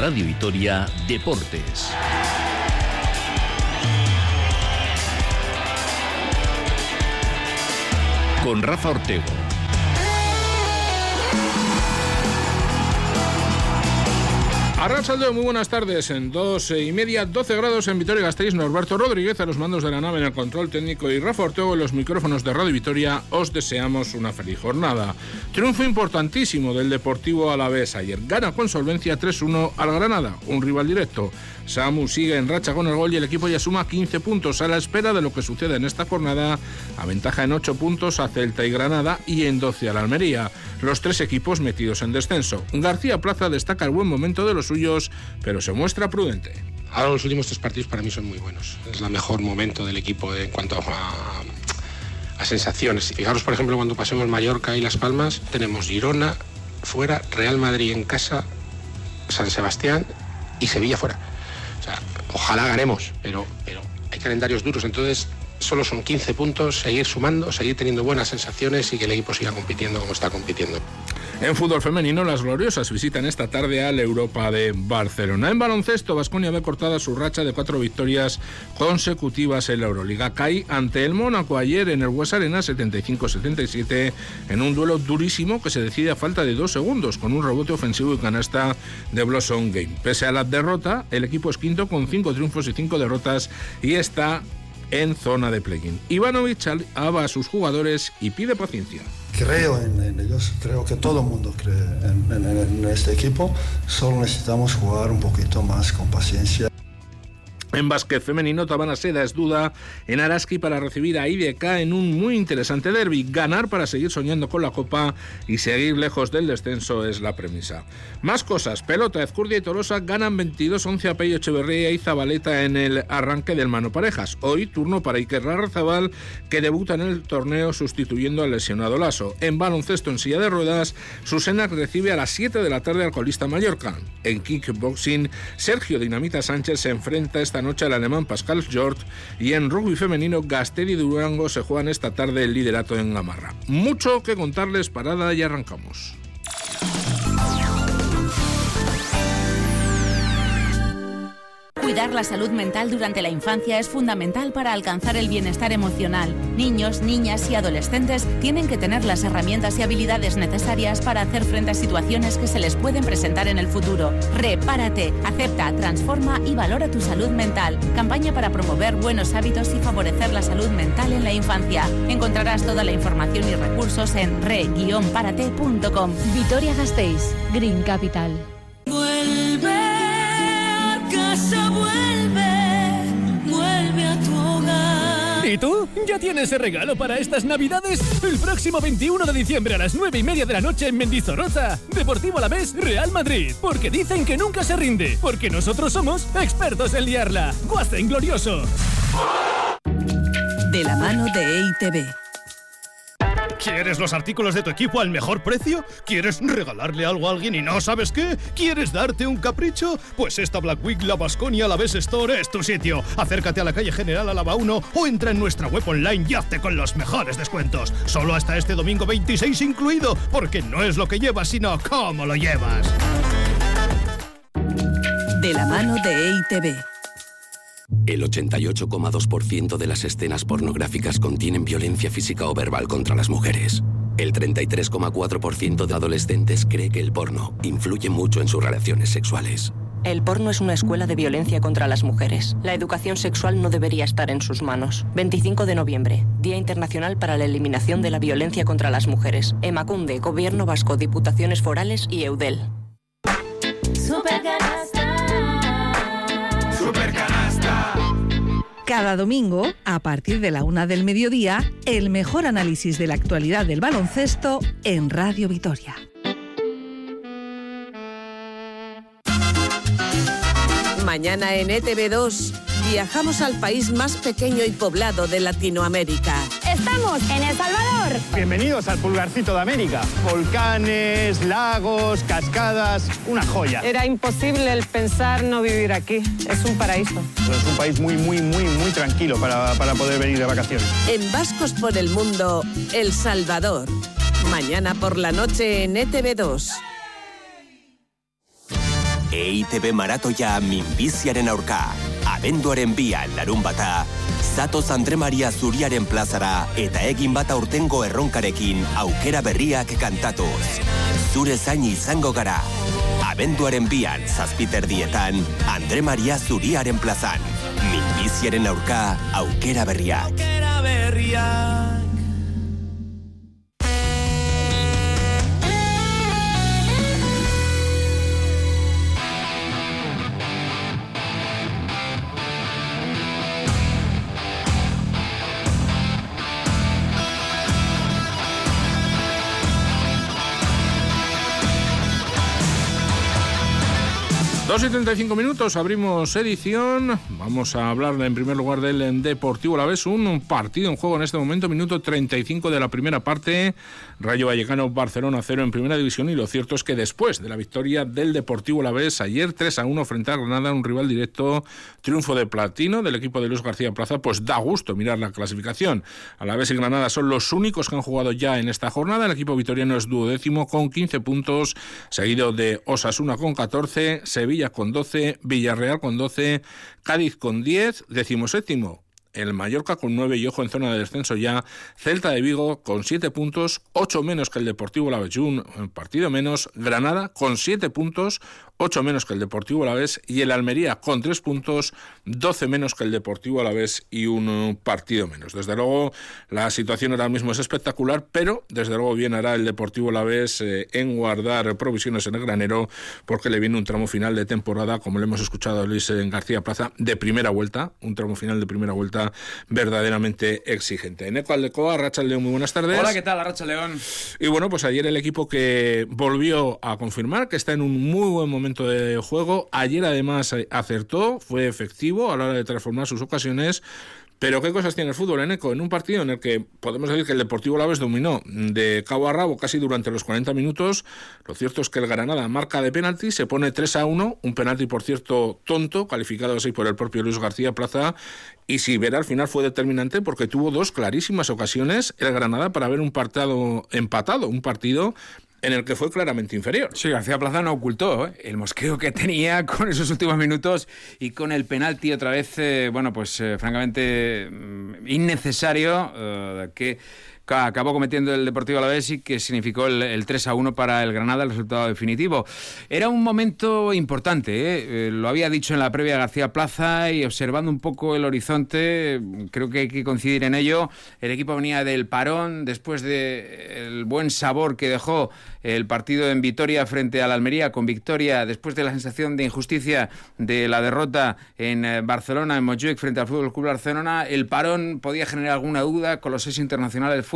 Radio Vitoria Deportes. Con Rafa Ortego. Arrasaldeo, muy buenas tardes. En dos y media, 12 grados en Vitoria Gasteiz, Norberto Rodríguez a los mandos de la nave en el control técnico y Rafa Ortego en los micrófonos de Radio Vitoria. Os deseamos una feliz jornada. Triunfo importantísimo del Deportivo Alavés ayer. Gana con solvencia 3-1 al Granada, un rival directo. Samu sigue en racha con el gol y el equipo ya suma 15 puntos a la espera de lo que suceda en esta jornada. Aventaja en 8 puntos a Celta y Granada y en 12 a la Almería. Los tres equipos metidos en descenso. García Plaza destaca el buen momento de los suyos, pero se muestra prudente. Ahora los últimos tres partidos para mí son muy buenos. Es el mejor momento del equipo en cuanto a, a sensaciones. Fijaros, por ejemplo, cuando pasemos Mallorca y Las Palmas, tenemos Girona fuera, Real Madrid en casa, San Sebastián y Sevilla fuera. Ojalá ganemos, pero, pero hay calendarios duros, entonces solo son 15 puntos, seguir sumando, seguir teniendo buenas sensaciones y que el equipo siga compitiendo como está compitiendo. En fútbol femenino, las gloriosas visitan esta tarde a la Europa de Barcelona. En baloncesto, Vasconia ve cortada su racha de cuatro victorias consecutivas en la Euroliga. Cae ante el Mónaco ayer en el West Arena 75-77 en un duelo durísimo que se decide a falta de dos segundos con un rebote ofensivo y canasta de Blossom Game. Pese a la derrota, el equipo es quinto con cinco triunfos y cinco derrotas y está en zona de play-in. Ivanovic alaba a sus jugadores y pide paciencia creo en, ellos, creo que todo el mundo cree en, este equipo, solo necesitamos jugar un poquito más con paciencia. En básquet femenino, Tabana Seda es duda en Araski para recibir a IDK en un muy interesante derby. Ganar para seguir soñando con la Copa y seguir lejos del descenso es la premisa. Más cosas. Pelota, Ezcurdia y Tolosa ganan 22-11 a Peyo Echeverría y Zabaleta en el arranque del mano parejas. Hoy turno para Iker Larrazabal, que debuta en el torneo sustituyendo al lesionado Lasso. En baloncesto en silla de ruedas, Susena recibe a las 7 de la tarde al colista Mallorca. En kickboxing, Sergio Dinamita Sánchez se enfrenta esta noche al alemán Pascal George y en rugby femenino Gasteri Durango se juegan esta tarde el liderato en Gamarra. Mucho que contarles, parada y arrancamos. Cuidar la salud mental durante la infancia es fundamental para alcanzar el bienestar emocional. Niños, niñas y adolescentes tienen que tener las herramientas y habilidades necesarias para hacer frente a situaciones que se les pueden presentar en el futuro. Repárate, acepta, transforma y valora tu salud mental. Campaña para promover buenos hábitos y favorecer la salud mental en la infancia. Encontrarás toda la información y recursos en re-parate.com. Vitoria Gasteiz, Green Capital. ¿Ya tienes el regalo para estas navidades? El próximo 21 de diciembre a las 9 y media de la noche en Mendizorroza, Deportivo a la vez Real Madrid. Porque dicen que nunca se rinde, porque nosotros somos expertos en liarla. ¡Guasten glorioso! De la mano de EITB. ¿Quieres los artículos de tu equipo al mejor precio? ¿Quieres regalarle algo a alguien y no sabes qué? ¿Quieres darte un capricho? Pues esta Black Week La Basconia La Best Store es tu sitio. Acércate a la calle General Alaba 1 o entra en nuestra web online y hazte con los mejores descuentos. Solo hasta este domingo 26 incluido, porque no es lo que llevas, sino cómo lo llevas. De la mano de EITB. El 88,2% de las escenas pornográficas contienen violencia física o verbal contra las mujeres. El 33,4% de adolescentes cree que el porno influye mucho en sus relaciones sexuales. El porno es una escuela de violencia contra las mujeres. La educación sexual no debería estar en sus manos. 25 de noviembre, Día Internacional para la Eliminación de la Violencia contra las Mujeres. Emacunde, Gobierno Vasco, Diputaciones Forales y EUDEL. Cada domingo, a partir de la una del mediodía, el mejor análisis de la actualidad del baloncesto en Radio Vitoria. Mañana en ETV2 viajamos al país más pequeño y poblado de Latinoamérica. Estamos en El Salvador. Bienvenidos al pulgarcito de América. Volcanes, lagos, cascadas, una joya. Era imposible el pensar no vivir aquí. Es un paraíso. Es un país muy, muy, muy, muy tranquilo para, para poder venir de vacaciones. En Vascos por el Mundo, El Salvador. Mañana por la noche en ETV2. EITB maratoia minbiziaren aurka. Abenduaren bian larun bata, Zatoz Andre Maria Zuriaren plazara eta egin bat aurtengo erronkarekin aukera berriak kantatuz. Zure zain izango gara. Abenduaren bian zazpiterdietan Andre Maria Zuriaren plazan. Minbiziaren aurka aukera berriak. Aukera berriak. Dos y 35 minutos, abrimos edición. Vamos a hablar en primer lugar del Deportivo La Vez, un partido en juego en este momento, minuto 35 de la primera parte. Rayo Vallecano, Barcelona 0 en primera división. Y lo cierto es que después de la victoria del Deportivo La Vez, ayer 3 a 1 frente a Granada, un rival directo, triunfo de platino del equipo de Luis García Plaza, pues da gusto mirar la clasificación. A la vez y Granada son los únicos que han jugado ya en esta jornada. El equipo vitoriano es duodécimo con 15 puntos, seguido de Osasuna con 14, Sevilla con 12, Villarreal con 12, Cádiz con 10, decimoséptimo el Mallorca con 9 y ojo en zona de descenso ya, Celta de Vigo con 7 puntos, 8 menos que el Deportivo Lavellún, un partido menos, Granada con 7 puntos, 8 menos que el Deportivo Alavés. Y el Almería con 3 puntos, 12 menos que el Deportivo Alavés y un partido menos. Desde luego la situación ahora mismo es espectacular, pero desde luego bien hará el Deportivo Alavés eh, en guardar provisiones en el granero porque le viene un tramo final de temporada, como le hemos escuchado a Luis García Plaza, de primera vuelta, un tramo final de primera vuelta verdaderamente exigente. En Aldecoa, Racha León, muy buenas tardes. Hola, ¿qué tal, Racha León? Y bueno, pues ayer el equipo que volvió a confirmar que está en un muy buen momento de juego. Ayer además acertó, fue efectivo a la hora de transformar sus ocasiones. Pero ¿qué cosas tiene el fútbol, en Eco? En un partido en el que podemos decir que el Deportivo Laves dominó de cabo a rabo casi durante los 40 minutos, lo cierto es que el Granada marca de penalti, se pone 3 a 1, un penalti por cierto tonto, calificado así por el propio Luis García Plaza, y si verá al final fue determinante porque tuvo dos clarísimas ocasiones el Granada para ver un partido empatado, un partido en el que fue claramente inferior. Sí, García Plaza no ocultó ¿eh? el mosqueo que tenía con esos últimos minutos y con el penalti otra vez, eh, bueno, pues eh, francamente mm, innecesario que acabó cometiendo el Deportivo Alavés y que significó el, 3 a 1 para el Granada, el resultado definitivo. Era un momento importante, ¿eh? Eh, lo había dicho en la previa García Plaza y observando un poco el horizonte, creo que hay que coincidir en ello. El equipo venía del parón después del buen sabor que dejó el partido en Vitoria frente al Almería, con victoria después de la sensación de injusticia de la derrota en eh, Barcelona, en Montjuic, frente al Fútbol Club Barcelona. El parón podía generar alguna duda con los seis internacionales.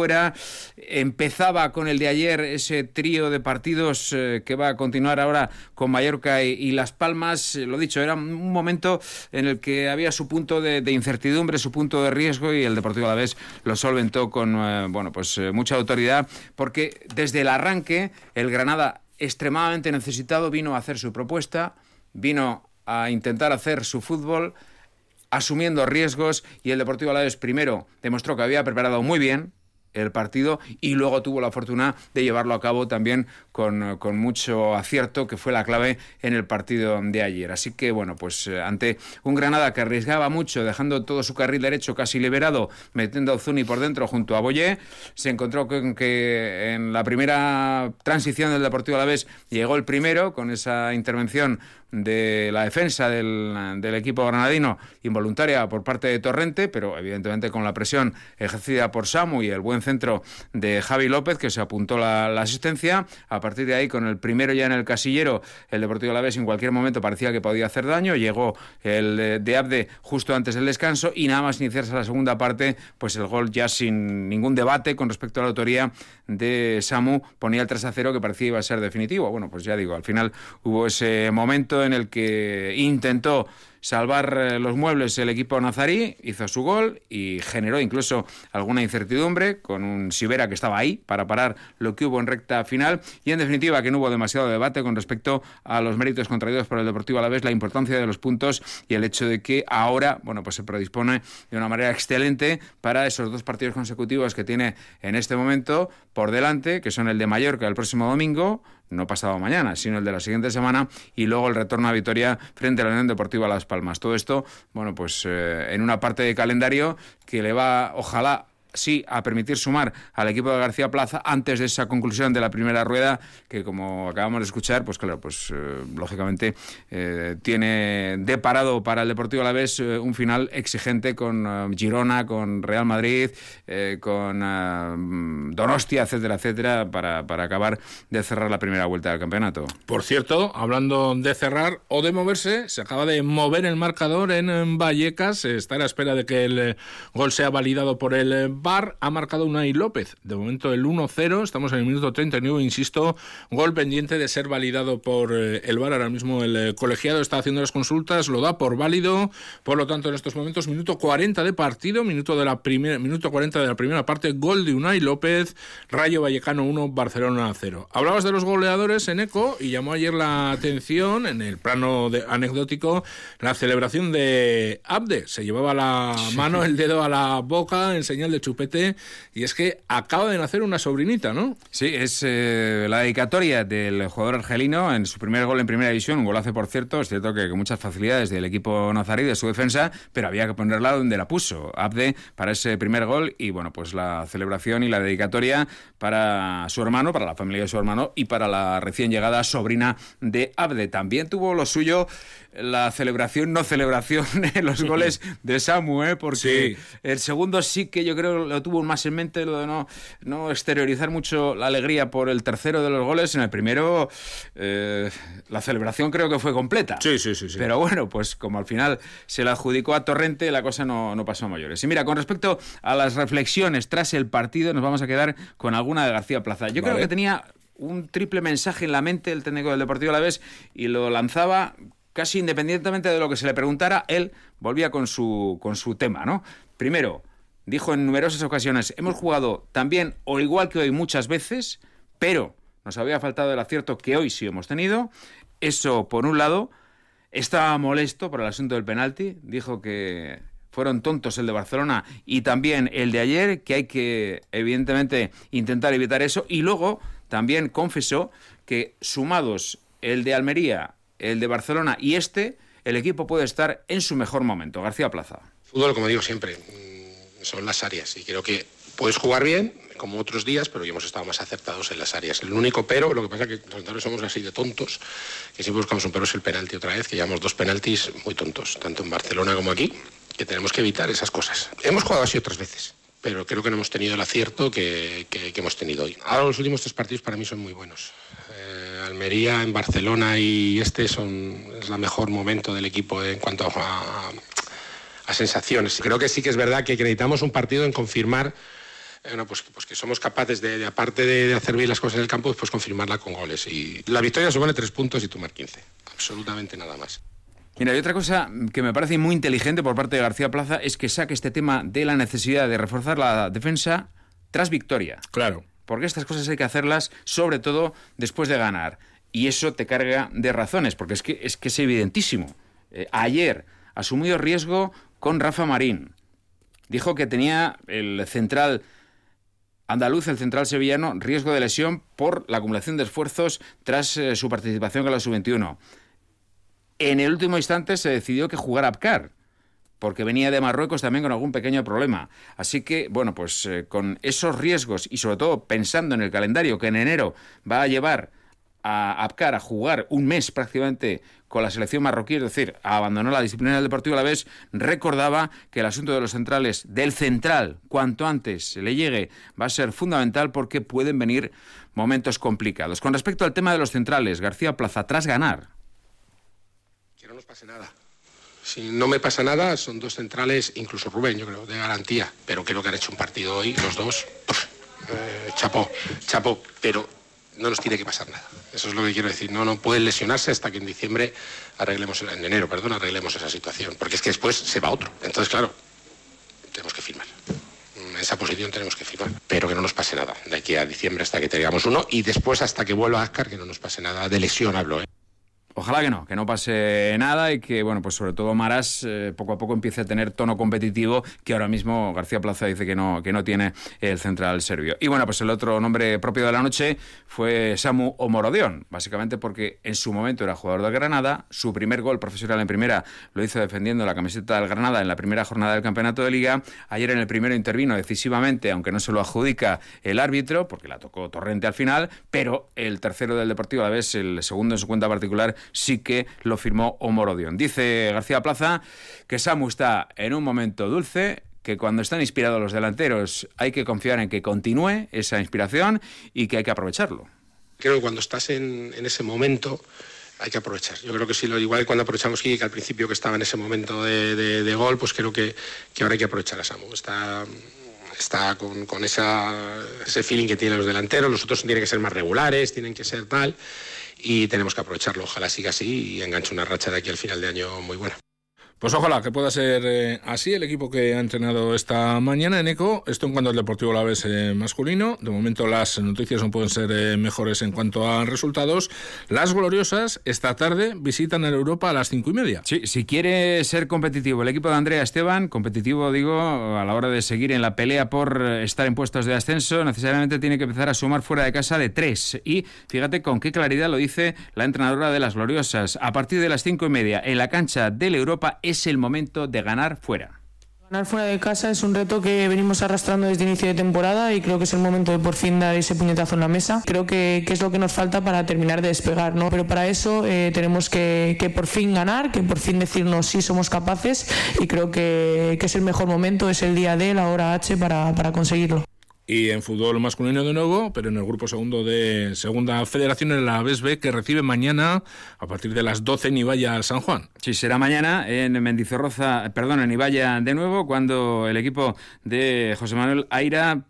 Empezaba con el de ayer ese trío de partidos eh, que va a continuar ahora con Mallorca y, Las Palmas. Eh, lo dicho, era un momento en el que había su punto de, incertidumbre, su punto de riesgo y el Deportivo Alavés lo solventó con bueno, pues mucha autoridad porque desde el arranque el Granada, extremadamente necesitado, vino a hacer su propuesta, vino a intentar hacer su fútbol, asumiendo riesgos, y el Deportivo Alavés primero demostró que había preparado muy bien, el partido y luego tuvo la fortuna de llevarlo a cabo también con, mucho acierto, que fue la clave en el partido de ayer. Así que, bueno, pues eh, ante un Granada que arriesgaba mucho, dejando todo su carril derecho casi liberado, metiendo a Zuni por dentro junto a Boyé, se encontró con que en la primera transición del Deportivo Alavés llegó el primero con esa intervención de la defensa del, del, equipo granadino involuntaria por parte de Torrente, pero evidentemente con la presión ejercida por Samu y el buen centro de Javi López, que se apuntó la, asistencia. A partir de ahí, con el primero ya en el casillero, el Deportivo Alavés en cualquier momento parecía que podía hacer daño. Llegó el de Abde justo antes del descanso y nada más iniciarse la segunda parte, pues el gol ya sin ningún debate con respecto a la autoría de Samu ponía el 3 a 0 que parecía iba a ser definitivo. Bueno, pues ya digo, al final hubo ese momento en el que intentó salvar eh, los muebles el equipo nazarí, hizo su gol y generó incluso alguna incertidumbre con un Sibera que estaba ahí para parar lo que hubo en recta final. Y en definitiva que no hubo demasiado debate con respecto a los méritos contraídos por el Deportivo a la vez, la importancia de los puntos y el hecho de que ahora, bueno, pues se predispone de una manera excelente para esos dos partidos consecutivos que tiene en este momento por delante, que son el de Mallorca el próximo domingo, no pasado mañana, sino el de la siguiente semana, y luego el retorno a Vitoria frente a la Unión Deportiva Las Palmas. Todo esto, bueno, pues eh, en una parte de calendario que le va, ojalá, sí a permitir sumar al equipo de García Plaza antes de esa conclusión de la primera rueda que como acabamos de escuchar pues claro pues eh, lógicamente eh, tiene de parado para el Deportivo Alavés eh, un final exigente con Girona con Real Madrid con Donostia etcétera etcétera para, para acabar de cerrar la primera vuelta del campeonato. Por cierto hablando de cerrar o de moverse se acaba de mover el marcador en Vallecas. Está a la espera de que el gol sea validado por el VAR ha marcado Unai López. De momento el 1-0, estamos en el minuto 39, insisto, gol pendiente de ser validado por eh, el VAR. Ahora mismo el eh, colegiado está haciendo las consultas, lo da por válido. Por lo tanto, en estos momentos, minuto 40 de partido, minuto, de la primera, minuto 40 de la primera parte, gol de Unai López, Rayo Vallecano 1, Barcelona 0. Hablabas de los goleadores en ECO y llamó ayer la atención, en el plano de, anecdótico, la celebración de Abde. Se llevaba la mano, el dedo a la boca en señal de chup y es que acaba de nacer una sobrinita, ¿no? Sí, es eh, la dedicatoria del jugador argelino en su primer gol en primera división, un golazo por cierto, es cierto que con muchas facilidades del equipo nazarí, de su defensa, pero había que ponerla donde la puso, Abde, para ese primer gol y bueno, pues la celebración y la dedicatoria para su hermano, para la familia de su hermano y para la recién llegada sobrina de Abde. También tuvo lo suyo la celebración, no celebración los goles de Samu, ¿eh? porque el segundo sí que yo creo lo tuvo más en mente, lo de no, no exteriorizar mucho la alegría por el tercero de los goles. En el primero, eh, la celebración creo que fue completa. Sí, sí, sí, Pero bueno, pues como al final se la adjudicó a Torrente, la cosa no, no pasó a mayores. Y mira, con respecto a las reflexiones tras el partido, nos vamos a quedar con alguna de García Plaza. Yo creo que tenía un triple mensaje en la mente el técnico del Deportivo a la vez y lo lanzaba casi independientemente de lo que se le preguntara, él volvía con su, con su tema, ¿no? Primero, dijo en numerosas ocasiones, hemos jugado también o igual que hoy muchas veces, pero nos había faltado el acierto que hoy sí hemos tenido. Eso, por un lado, estaba molesto por el asunto del penalti, dijo que fueron tontos el de Barcelona y también el de ayer, que hay que, evidentemente, intentar evitar eso. Y luego también confesó que sumados el de Almería el de Barcelona y este, el equipo puede estar en su mejor momento. García Plaza. Fútbol, como digo siempre, mm, son las áreas y creo que puedes jugar bien, como otros días, pero ya hemos estado más acertados en las áreas. El único pero, lo que pasa es que los somos así de tontos, que siempre buscamos un pero es el penalti otra vez, que llevamos dos penaltis muy tontos, tanto en Barcelona como aquí, que tenemos que evitar esas cosas. Hemos jugado así otras veces, pero creo que no hemos tenido el acierto que, que hemos tenido hoy. Ahora los últimos tres partidos para mí son muy buenos. Almería, en Barcelona y este son es el mejor momento del equipo en cuanto a, sensaciones. Creo que sí que es verdad que necesitamos un partido en confirmar eh, pues, pues, que somos capaces de, aparte de, hacer bien las cosas en el campo, pues confirmarla con goles. Y la victoria supone tres puntos y tomar 15. Absolutamente nada más. Mira, y otra cosa que me parece muy inteligente por parte de García Plaza es que saque este tema de la necesidad de reforzar la defensa tras victoria. Claro porque estas cosas hay que hacerlas sobre todo después de ganar. Y eso te carga de razones, porque es que es, que es evidentísimo. Eh, ayer asumió riesgo con Rafa Marín. Dijo que tenía el central andaluz, el central sevillano, riesgo de lesión por la acumulación de esfuerzos tras eh, su participación con la sub-21. En el último instante se decidió que jugara Apcar porque venía de Marruecos también con algún pequeño problema. Así que, bueno, pues eh, con esos riesgos y sobre todo pensando en el calendario que en enero va a llevar a Apcar a jugar un mes prácticamente con la selección marroquí, es decir, a abandonar la disciplina del Deportivo a la vez, recordaba que el asunto de los centrales, del central, cuanto antes le llegue, va a ser fundamental porque pueden venir momentos complicados. Con respecto al tema de los centrales, García Plaza, tras ganar. Que no nos pase nada si no me pasa nada, son dos centrales, incluso Rubén, yo creo, de garantía. Pero creo que han hecho un partido hoy, los dos. Eh, chapó, chapó. Pero no nos tiene que pasar nada. Eso es lo que quiero decir. No, no pueden lesionarse hasta que en diciembre arreglemos, en enero, perdón, arreglemos esa situación. Porque es que después se va otro. Entonces, claro, tenemos que firmar. En esa posición tenemos que firmar. Pero que no nos pase nada. De aquí a diciembre hasta que tengamos uno y después hasta que vuelva a Ascar, que no nos pase nada de lesión, hablo. ¿eh? Ojalá que no, que no pase nada y que, bueno, pues sobre todo Maras eh, poco a poco empiece a tener tono competitivo que ahora mismo García Plaza dice que no, que no tiene el central serbio. Y bueno, pues el otro nombre propio de la noche fue Samu Omorodion, básicamente porque en su momento era jugador de Granada, su primer gol profesional en primera lo hizo defendiendo la camiseta del Granada en la primera jornada del campeonato de liga. Ayer en el primero intervino decisivamente, aunque no se lo adjudica el árbitro, porque la tocó Torrente al final, pero el tercero del Deportivo a la vez, el segundo en su cuenta particular, sí que lo firmó Omorodion. Dice García Plaza que Samu está en un momento dulce, que cuando están inspirados los delanteros hay que confiar en que continúe esa inspiración y que hay que aprovecharlo. Creo que cuando estás en, ese momento hay que aprovechar. Yo creo que sí, lo igual cuando aprovechamos que al principio que estaba en ese momento de, gol, pues creo que, ahora hay que aprovechar a Samu. Está, con, ese feeling que tienen los delanteros, los otros tienen que ser más regulares, tienen que ser tal y tenemos que aprovecharlo. Ojalá siga así y enganche una racha de aquí al final de año muy buena. Pues ojalá que pueda ser eh, así el equipo que ha entrenado esta mañana en ECO. Esto en cuanto al Deportivo La Vez eh, masculino. De momento las noticias no pueden ser eh, mejores en cuanto a resultados. Las gloriosas esta tarde visitan el Europa a las cinco y media. Sí, si quiere ser competitivo el equipo de Andrea Esteban, competitivo digo a la hora de seguir en la pelea por estar en puestos de ascenso, necesariamente tiene que empezar a sumar fuera de casa de tres. Y fíjate con qué claridad lo dice la entrenadora de las gloriosas. A partir de las cinco y media en la cancha del Europa el momento de ganar fuera. Ganar fuera de casa es un reto que venimos arrastrando desde inicio de temporada y creo que es el momento de por fin dar ese puñetazo en la mesa. Creo que, es lo que nos falta para terminar de despegar, ¿no? Pero para eso eh, tenemos que, por fin ganar, que por fin decirnos si somos capaces y creo que, es el mejor momento, es el día D, la hora H para conseguirlo. Y en fútbol masculino de nuevo, pero en el grupo segundo de Segunda Federación, en la B, que recibe mañana a partir de las 12 en Ibaya San Juan. Sí, será mañana en Mendizorroza, perdón, en Ibaya de nuevo, cuando el equipo de José Manuel Aira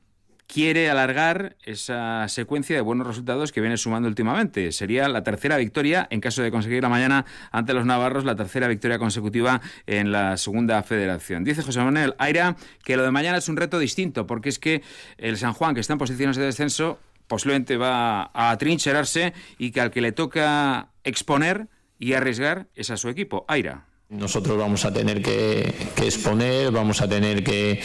quiere alargar esa secuencia de buenos resultados que viene sumando últimamente. Sería la tercera victoria, en caso de conseguir la mañana ante los navarros, la tercera victoria consecutiva en la segunda federación. Dice José Manuel Aira que lo de mañana es un reto distinto, porque es que el San Juan, que está en posiciones de descenso, posiblemente va a trincherarse y que al que le toca exponer y arriesgar es a su equipo, Aira. Nosotros vamos a tener que, que exponer, vamos a tener que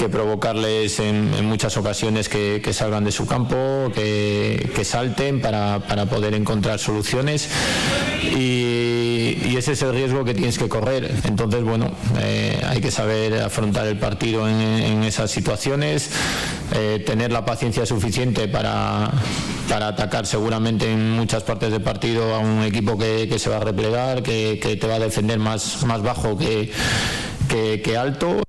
que provocarles en, muchas ocasiones que, salgan de su campo, que, salten para, poder encontrar soluciones y, ese es el riesgo que tienes que correr. Entonces, bueno, eh, hay que saber afrontar el partido en, esas situaciones, eh, tener la paciencia suficiente para, para atacar seguramente en muchas partes del partido a un equipo que, se va a replegar, que, te va a defender más, más bajo que, que alto.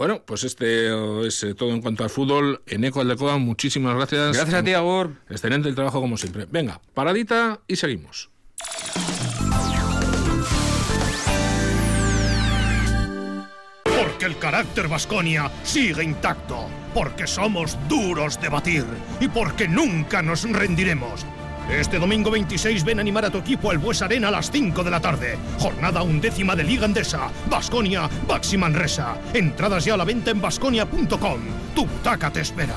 Bueno, pues este es eh, todo en cuanto al fútbol. En Eco Aldecoa, muchísimas gracias. Gracias a ti, Agur. Excelente el trabajo como siempre. Venga, paradita y seguimos. Porque el carácter Vasconia sigue intacto, porque somos duros de batir y porque nunca nos rendiremos. Este domingo 26 ven a animar a tu equipo al Bues Arena a las 5 de la tarde. Jornada undécima de Liga Andesa. Basconia, Baxi Manresa. Entradas ya a la venta en basconia.com. Tu butaca te espera.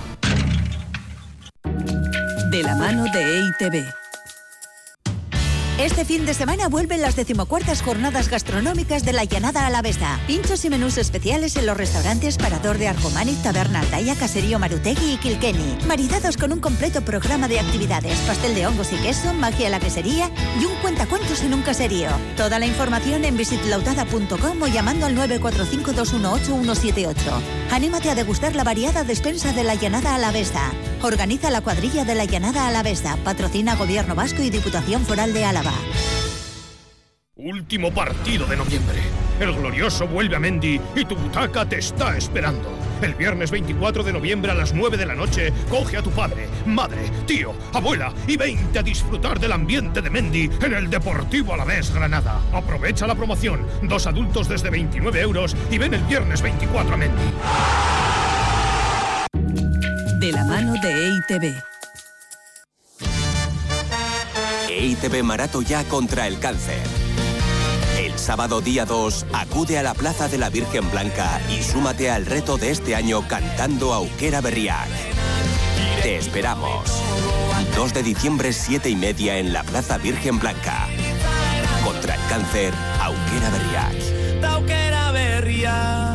De la mano de EITB. Este fin de semana vuelven las decimocuartas jornadas gastronómicas de la Llanada Alavesa. Pinchos y menús especiales en los restaurantes Parador de Arcomani, Taberna Altaya, Caserío Marutegui y Kilkenny. Maridados con un completo programa de actividades, pastel de hongos y queso, magia en la quesería y un cuentacuentos en un caserío. Toda la información en visitlautada.com o llamando al 945-218-178. Anímate a degustar la variada despensa de la Llanada Alavesa. Organiza la cuadrilla de la Llanada Alavesa. Patrocina Gobierno Vasco y Diputación Foral de Álava. Último partido de noviembre. El glorioso vuelve a Mendy y tu butaca te está esperando. El viernes 24 de noviembre a las 9 de la noche, coge a tu padre, madre, tío, abuela y vente a disfrutar del ambiente de Mendy en el Deportivo Alavés Granada. Aprovecha la promoción. Dos adultos desde 29 euros y ven el viernes 24 a Mendy de la mano de EITB. EITB Marato ya contra el cáncer. El sábado día 2, acude a la Plaza de la Virgen Blanca y súmate al reto de este año cantando Auquera Berriac. Te esperamos. 2 de diciembre, 7 y media en la Plaza Virgen Blanca. Contra el cáncer, Auquera Berriac. Auquera Berriac.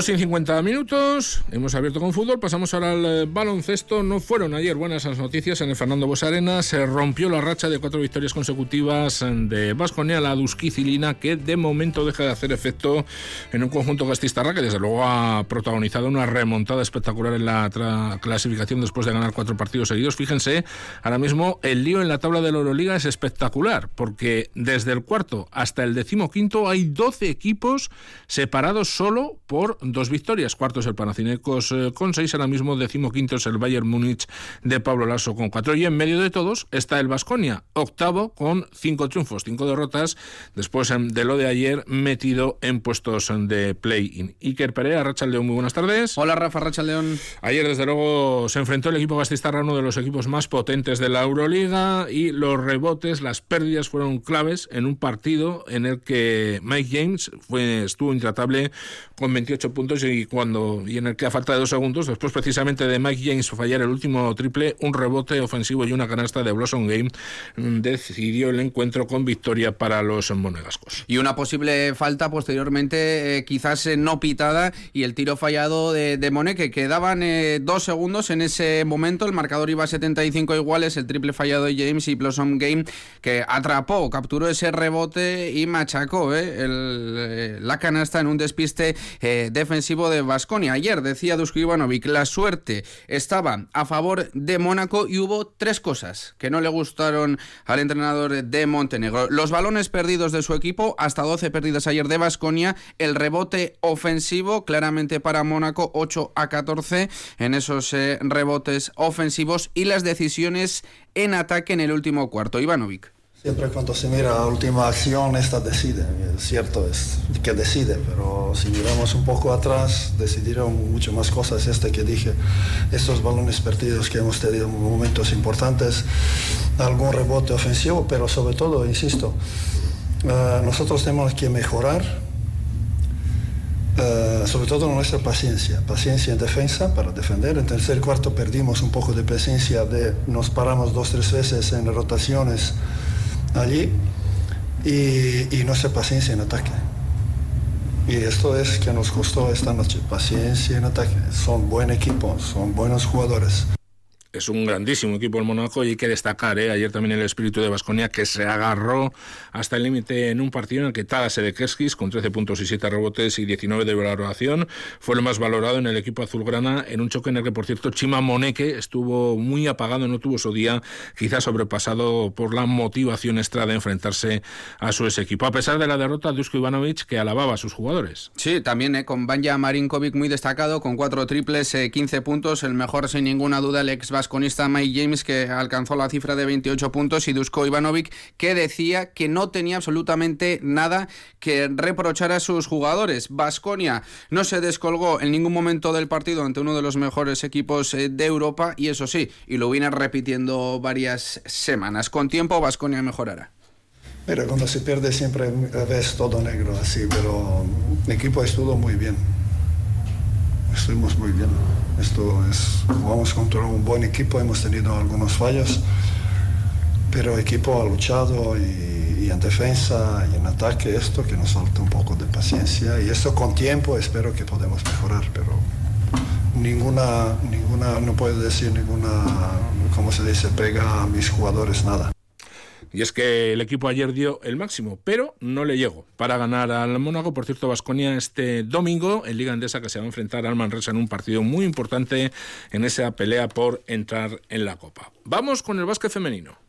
2 y 50 minutos, hemos abierto con fútbol, pasamos ahora al eh, baloncesto. No fueron ayer buenas las noticias en el Fernando Bosarena, se rompió la racha de cuatro victorias consecutivas de Vasconia, la Dusquicilina, que de momento deja de hacer efecto en un conjunto gastistarra que desde luego ha protagonizado una remontada espectacular en la clasificación después de ganar cuatro partidos seguidos. Fíjense, ahora mismo el lío en la tabla de la Euroliga es espectacular, porque desde el cuarto hasta el decimoquinto hay 12 equipos separados solo por dos victorias. Cuarto es el Panathinaikos eh, con seis, ahora mismo decimoquinto es el Bayern Múnich de Pablo Lasso con cuatro. Y en medio de todos está el Vasconia, octavo con cinco triunfos, cinco derrotas, después em, de lo de ayer metido en puestos em, de play-in. Iker Perea, Racha León, muy buenas tardes. Hola Rafa, Racha León. Ayer desde luego se enfrentó el equipo gastistarra, uno de los equipos más potentes de la Euroliga, y los rebotes, las pérdidas fueron claves en un partido en el que Mike James fue, estuvo intratable con 28 puntos y cuando y en el que a falta de dos segundos, después precisamente de Mike James fallar el último triple, un rebote ofensivo y una canasta de Blossom Game mm, decidió el encuentro con victoria para los monegascos. Y una posible falta posteriormente, eh, quizás eh, no pitada, y el tiro fallado de, de que quedaban eh, dos segundos en ese momento, el marcador iba a 75 iguales, el triple fallado de James y Blossom Game que atrapó, capturó ese rebote y machacó la canasta en un despiste de defensivo de Vasconia. Ayer decía Dusko Ivanovic, la suerte estaba a favor de Mónaco y hubo tres cosas que no le gustaron al entrenador de Montenegro. Los balones perdidos de su equipo, hasta 12 perdidas ayer de Vasconia, el rebote ofensivo claramente para Mónaco 8 a 14 en esos eh, rebotes ofensivos y las decisiones en ataque en el último cuarto. Ivanovic. Siempre cuando se mira la última acción, esta decide. Cierto es que decide, pero si miramos un poco atrás, decidieron mucho más cosas. Este que dije, estos balones perdidos que hemos tenido en momentos importantes, algún rebote ofensivo, pero sobre todo, insisto, uh, nosotros tenemos que mejorar, uh, sobre todo nuestra paciencia, paciencia en defensa para defender. En tercer cuarto perdimos un poco de paciencia, de, nos paramos dos, tres veces en rotaciones allí y, y nuestra paciencia en ataque. Y esto es que nos costó esta noche, paciencia en ataque. Son buen equipo, son buenos jugadores es un grandísimo equipo el Mónaco y hay que destacar ¿eh? ayer también el espíritu de Vasconia que se agarró hasta el límite en un partido en el que Tadas Sedekerskis con 13 puntos y 7 rebotes y 19 de valoración fue el más valorado en el equipo azulgrana en un choque en el que por cierto Chima Moneke estuvo muy apagado, no tuvo su día quizás sobrepasado por la motivación extra de enfrentarse a su ex equipo a pesar de la derrota Dusko Ivanovic que alababa a sus jugadores. Sí, también ¿eh? con Banja Marinkovic muy destacado con 4 triples, 15 eh, puntos, el mejor sin ninguna duda el ex vasconista Mike James, que alcanzó la cifra de 28 puntos, y Dusko Ivanovic, que decía que no tenía absolutamente nada que reprochar a sus jugadores. Vasconia no se descolgó en ningún momento del partido ante uno de los mejores equipos eh, de Europa, y eso sí, y lo viene repitiendo varias semanas. Con tiempo, Vasconia mejorará. Mira, cuando se pierde siempre ves todo negro así, pero el equipo estuvo muy bien estuvimos muy bien. Esto es, jugamos contra un buen equipo, hemos tenido algunos fallos, pero el equipo ha luchado y, y, en defensa y en ataque esto que nos falta un poco de paciencia y esto con tiempo espero que podemos mejorar, pero ninguna, ninguna, no puedo decir ninguna, como se dice, pega a mis jugadores nada. Y es que el equipo ayer dio el máximo, pero no le llegó para ganar al Mónaco. Por cierto, Vasconia este domingo en Liga Andesa que se va a enfrentar al Manresa en un partido muy importante en esa pelea por entrar en la Copa. Vamos con el básquet femenino.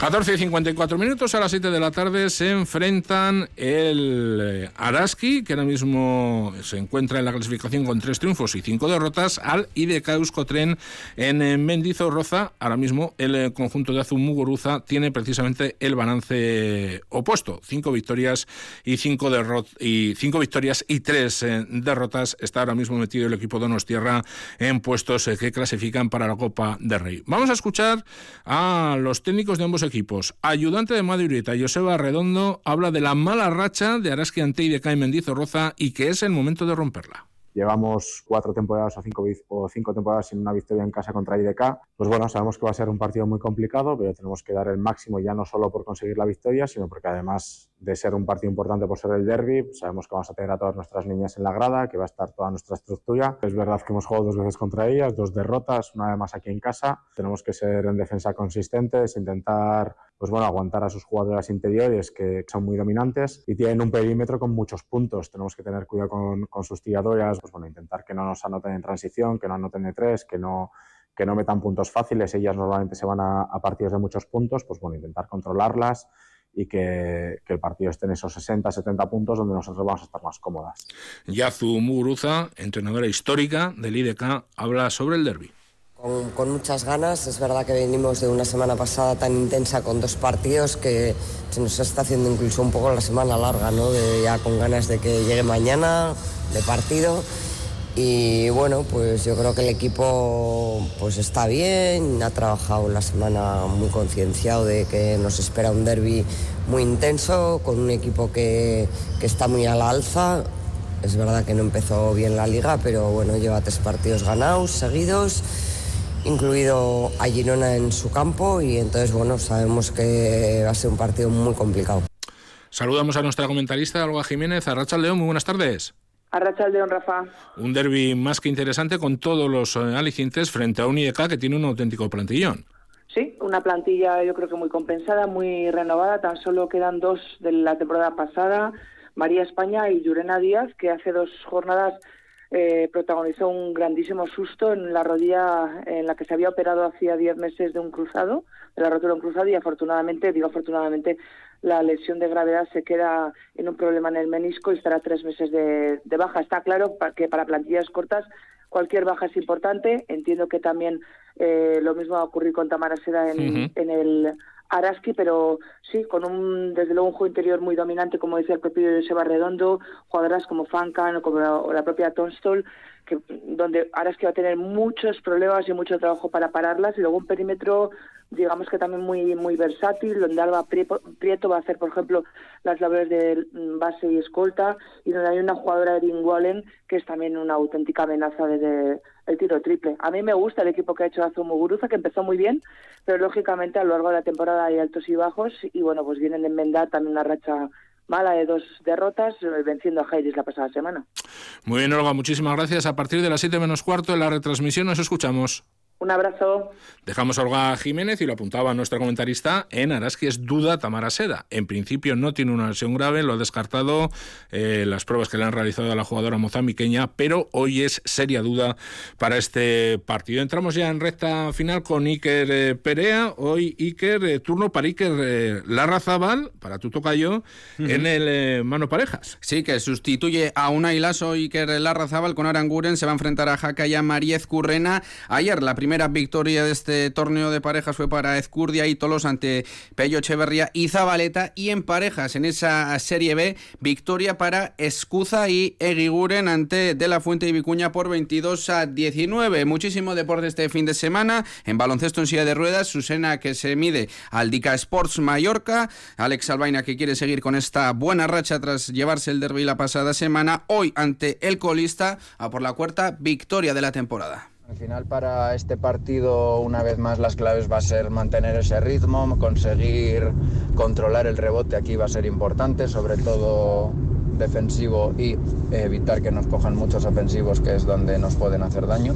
14 y 54 minutos a las 7 de la tarde se enfrentan el eh, Araski, que ahora mismo se encuentra en la clasificación con tres triunfos y cinco derrotas, al IDK Euskotren en eh, Mendizorroza. Ahora mismo el eh, conjunto de Azumuguruza tiene precisamente el balance opuesto, cinco victorias y cinco, y cinco victorias y tres derrotas. Está ahora mismo metido el equipo Donostierra en puestos que clasifican para la Copa de Rey. Vamos a escuchar a los técnicos de ambos equipos equipos. Ayudante de Madurita, Joseba Redondo, habla de la mala racha de Araski Ante y de Caimendizorroza Mendizorroza y que es el momento de romperla llevamos cuatro temporadas o cinco, o cinco temporadas sin una victoria en casa contra IDK, pues bueno, sabemos que va a ser un partido muy complicado, pero tenemos que dar el máximo ya no solo por conseguir la victoria, sino porque además de ser un partido importante por ser el derby, sabemos que vamos a tener a todas nuestras niñas en la grada, que va a estar toda nuestra estructura. Es verdad que hemos jugado dos veces contra ellas, dos derrotas, una vez más aquí en casa. Tenemos que ser en defensa consistentes, intentar pues bueno, aguantar a sus jugadoras interiores que son muy dominantes y tienen un perímetro con muchos puntos. Tenemos que tener cuidado con, con sus tiradoras, pues bueno, intentar que no nos anoten en transición, que no anoten de tres, que no, que no metan puntos fáciles. Ellas normalmente se van a, a partidos de muchos puntos, pues bueno, intentar controlarlas y que, que, el partido esté en esos 60, 70 puntos donde nosotros vamos a estar más cómodas. Yazu Muguruza, entrenadora histórica del IDK, habla sobre el derby. Con, muchas ganas, es verdad que venimos de una semana pasada tan intensa con dos partidos que se nos está haciendo incluso un poco la semana larga, ¿no? De, ya con ganas de que llegue mañana de partido. Y bueno, pues yo creo que el equipo pues está bien, ha trabajado la semana muy concienciado de que nos espera un derby muy intenso, con un equipo que, que está muy a la alza. Es verdad que no empezó bien la liga, pero bueno, lleva tres partidos ganados, seguidos incluido a Girona en su campo y entonces bueno, sabemos que va a ser un partido muy complicado. Saludamos a nuestra comentarista Alba Jiménez, a Rachel León, muy buenas tardes. A Rachel León, Rafa. Un derby más que interesante con todos los eh, alicientes frente a un IEK que tiene un auténtico plantillón. Sí, una plantilla yo creo que muy compensada, muy renovada, tan solo quedan dos de la temporada pasada, María España y Yurena Díaz, que hace dos jornadas eh, protagonizó un grandísimo susto en la rodilla en la que se había operado hacía 10 meses de un cruzado, de la rotura de un cruzado, y afortunadamente, digo afortunadamente, la lesión de gravedad se queda en un problema en el menisco y estará tres meses de, baja. Está claro que para plantillas cortas cualquier baja es importante. Entiendo que también eh, lo mismo va a ocurrir con Tamara Seda en, en el Araski, pero sí, con un, desde luego un juego interior muy dominante, como decía el propio Joseba Redondo, jugadoras como Fancan o como la, propia Tonstol, que, donde Araski va a tener muchos problemas y mucho trabajo para pararlas, y luego un perímetro digamos que también muy muy versátil, donde Alba Prieto va a hacer, por ejemplo, las labores de base y escolta, y donde hay una jugadora de Wallen que es también una auténtica amenaza desde el tiro triple. A mí me gusta el equipo que ha hecho Azumo Guruza, que empezó muy bien, pero lógicamente a lo largo de la temporada hay altos y bajos, y bueno, pues vienen de enmendar también una racha mala de dos derrotas, eh, venciendo a Jairis la pasada semana. Muy bien, Olga, muchísimas gracias. A partir de las 7 menos cuarto en la retransmisión nos escuchamos. Un abrazo. Dejamos a Olga Jiménez y lo apuntaba nuestra comentarista en Araski es duda Tamara Seda. En principio no tiene una lesión grave, lo ha descartado eh, las pruebas que le han realizado a la jugadora mozambiqueña, pero hoy es seria duda para este partido. Entramos ya en recta final con Iker eh, Perea. Hoy Iker, eh, turno para Iker Larrazabal, para tu tocayo, en el mano parejas. Sí, que sustituye a una Lasso Iker Larrazabal con Aranguren, se va a enfrentar a Jaca y a Mariez Currena. Ayer la primera primera victoria de este torneo de parejas fue para Ezcurdia y Tolos ante Pello Echeverría y Zabaleta. Y en parejas, en esa Serie B, victoria para Escuza y Egiguren ante De La Fuente y Vicuña por 22 a 19. Muchísimo deporte este fin de semana. En baloncesto en silla de ruedas, Susena que se mide al Dica Sports Mallorca. Alex Albaina que quiere seguir con esta buena racha tras llevarse el derby la pasada semana. Hoy ante el colista a por la cuarta victoria de la temporada. Al final para este partido una vez más las claves va a ser mantener ese ritmo, conseguir controlar el rebote aquí va a ser importante, sobre todo defensivo y evitar que nos cojan muchos ofensivos que es donde nos pueden hacer daño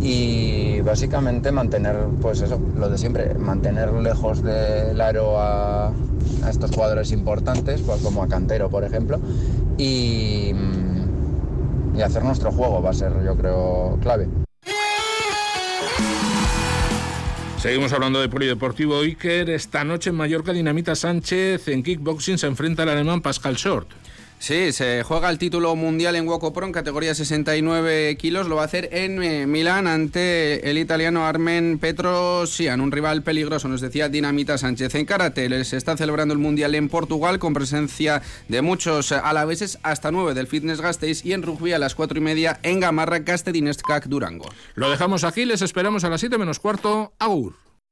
y básicamente mantener pues eso, lo de siempre, mantener lejos del aro a, estos jugadores importantes, pues como a Cantero por ejemplo y hacer nuestro juego va a ser yo creo clave. Seguimos hablando de polideportivo Iker. Esta noche en Mallorca, Dinamita Sánchez en kickboxing se enfrenta al alemán Pascal Short. Sí, se juega el título mundial en Pro en categoría 69 kilos. Lo va a hacer en eh, Milán ante el italiano Armen Petrosian, un rival peligroso, nos decía Dinamita Sánchez. En karate se está celebrando el mundial en Portugal con presencia de muchos alaveses hasta nueve del Fitness Gasteiz y en rugby a las cuatro y media en Gamarra, Castedinestcac, Durango. Lo dejamos aquí, les esperamos a las 7 menos cuarto. Agur.